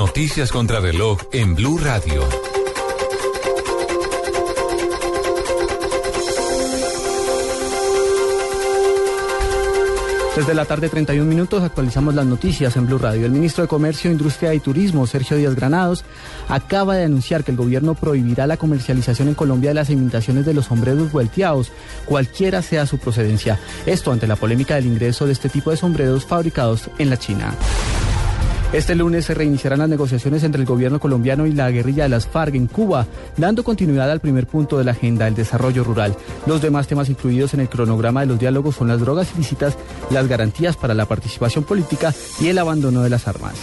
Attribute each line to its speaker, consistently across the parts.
Speaker 1: Noticias contra reloj en Blue Radio.
Speaker 2: Desde la tarde 31 minutos actualizamos las noticias en Blue Radio. El ministro de Comercio, Industria y Turismo, Sergio Díaz Granados, acaba de anunciar que el gobierno prohibirá la comercialización en Colombia de las imitaciones de los sombreros vuelteados, cualquiera sea su procedencia. Esto ante la polémica del ingreso de este tipo de sombreros fabricados en la China. Este lunes se reiniciarán las negociaciones entre el gobierno colombiano y la guerrilla de las FARC en Cuba, dando continuidad al primer punto de la agenda, el desarrollo rural. Los demás temas incluidos en el cronograma de los diálogos son las drogas ilícitas, las garantías para la participación política y el abandono de las armas.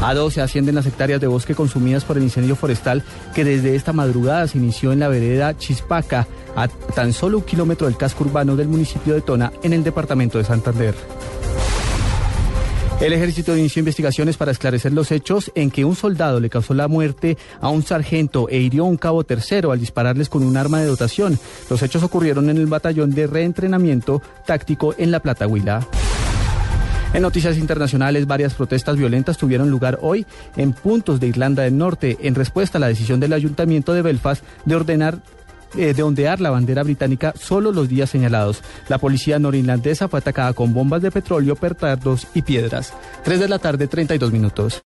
Speaker 2: A 12 ascienden las hectáreas de bosque consumidas por el incendio forestal que desde esta madrugada se inició en la vereda Chispaca, a tan solo un kilómetro del casco urbano del municipio de Tona, en el departamento de Santander. El ejército inició investigaciones para esclarecer los hechos en que un soldado le causó la muerte a un sargento e hirió a un cabo tercero al dispararles con un arma de dotación. Los hechos ocurrieron en el batallón de reentrenamiento táctico en La Plata Huila. En noticias internacionales, varias protestas violentas tuvieron lugar hoy en puntos de Irlanda del Norte en respuesta a la decisión del ayuntamiento de Belfast de ordenar eh, de ondear la bandera británica solo los días señalados. La policía norirlandesa fue atacada con bombas de petróleo, pertardos y piedras. 3 de la tarde, 32 minutos.